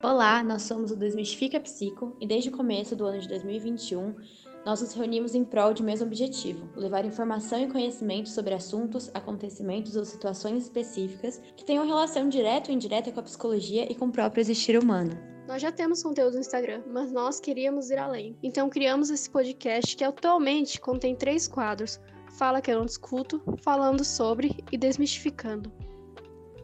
Olá, nós somos o Desmistifica Psico e desde o começo do ano de 2021 nós nos reunimos em prol de mesmo objetivo: levar informação e conhecimento sobre assuntos, acontecimentos ou situações específicas que tenham relação direta ou indireta com a psicologia e com o próprio existir humano. Nós já temos conteúdo no Instagram, mas nós queríamos ir além. Então criamos esse podcast que atualmente contém três quadros: Fala que eu não discuto, Falando sobre e Desmistificando.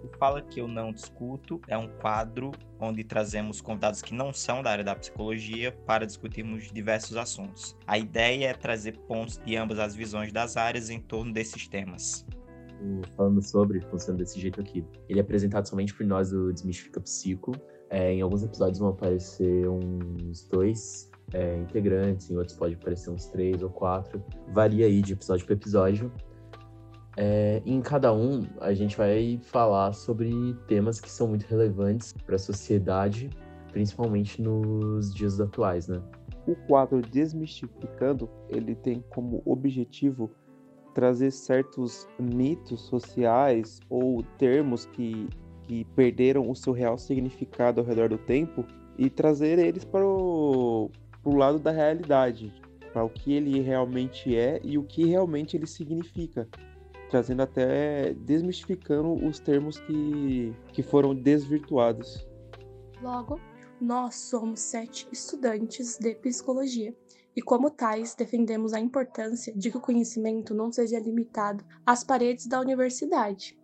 O Fala que eu não discuto é um quadro onde trazemos convidados que não são da área da psicologia para discutirmos diversos assuntos. A ideia é trazer pontos de ambas as visões das áreas em torno desses temas. Falando sobre, funciona desse jeito aqui. Ele é apresentado somente por nós do Desmistifica Psico. É, em alguns episódios vão aparecer uns dois é, integrantes, em outros pode aparecer uns três ou quatro. Varia aí de episódio para episódio. É, em cada um, a gente vai falar sobre temas que são muito relevantes para a sociedade, principalmente nos dias atuais, né? O quadro Desmistificando, ele tem como objetivo trazer certos mitos sociais ou termos que, que perderam o seu real significado ao redor do tempo e trazer eles para o lado da realidade, para o que ele realmente é e o que realmente ele significa trazendo até desmistificando os termos que, que foram desvirtuados. Logo, nós somos sete estudantes de psicologia e, como tais, defendemos a importância de que o conhecimento não seja limitado às paredes da universidade.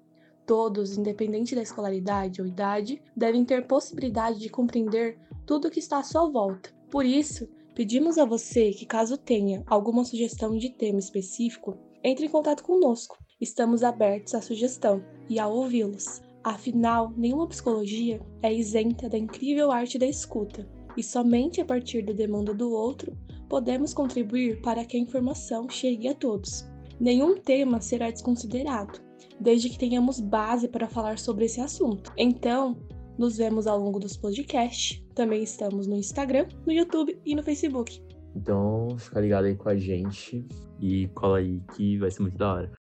Todos, independente da escolaridade ou idade, devem ter possibilidade de compreender tudo o que está à sua volta. Por isso, pedimos a você que, caso tenha alguma sugestão de tema específico, entre em contato conosco estamos abertos à sugestão e a ouvi-los. Afinal, nenhuma psicologia é isenta da incrível arte da escuta, e somente a partir da demanda do outro podemos contribuir para que a informação chegue a todos. Nenhum tema será desconsiderado, desde que tenhamos base para falar sobre esse assunto. Então, nos vemos ao longo dos podcasts. Também estamos no Instagram, no YouTube e no Facebook. Então, fica ligado aí com a gente e cola aí que vai ser muito da hora.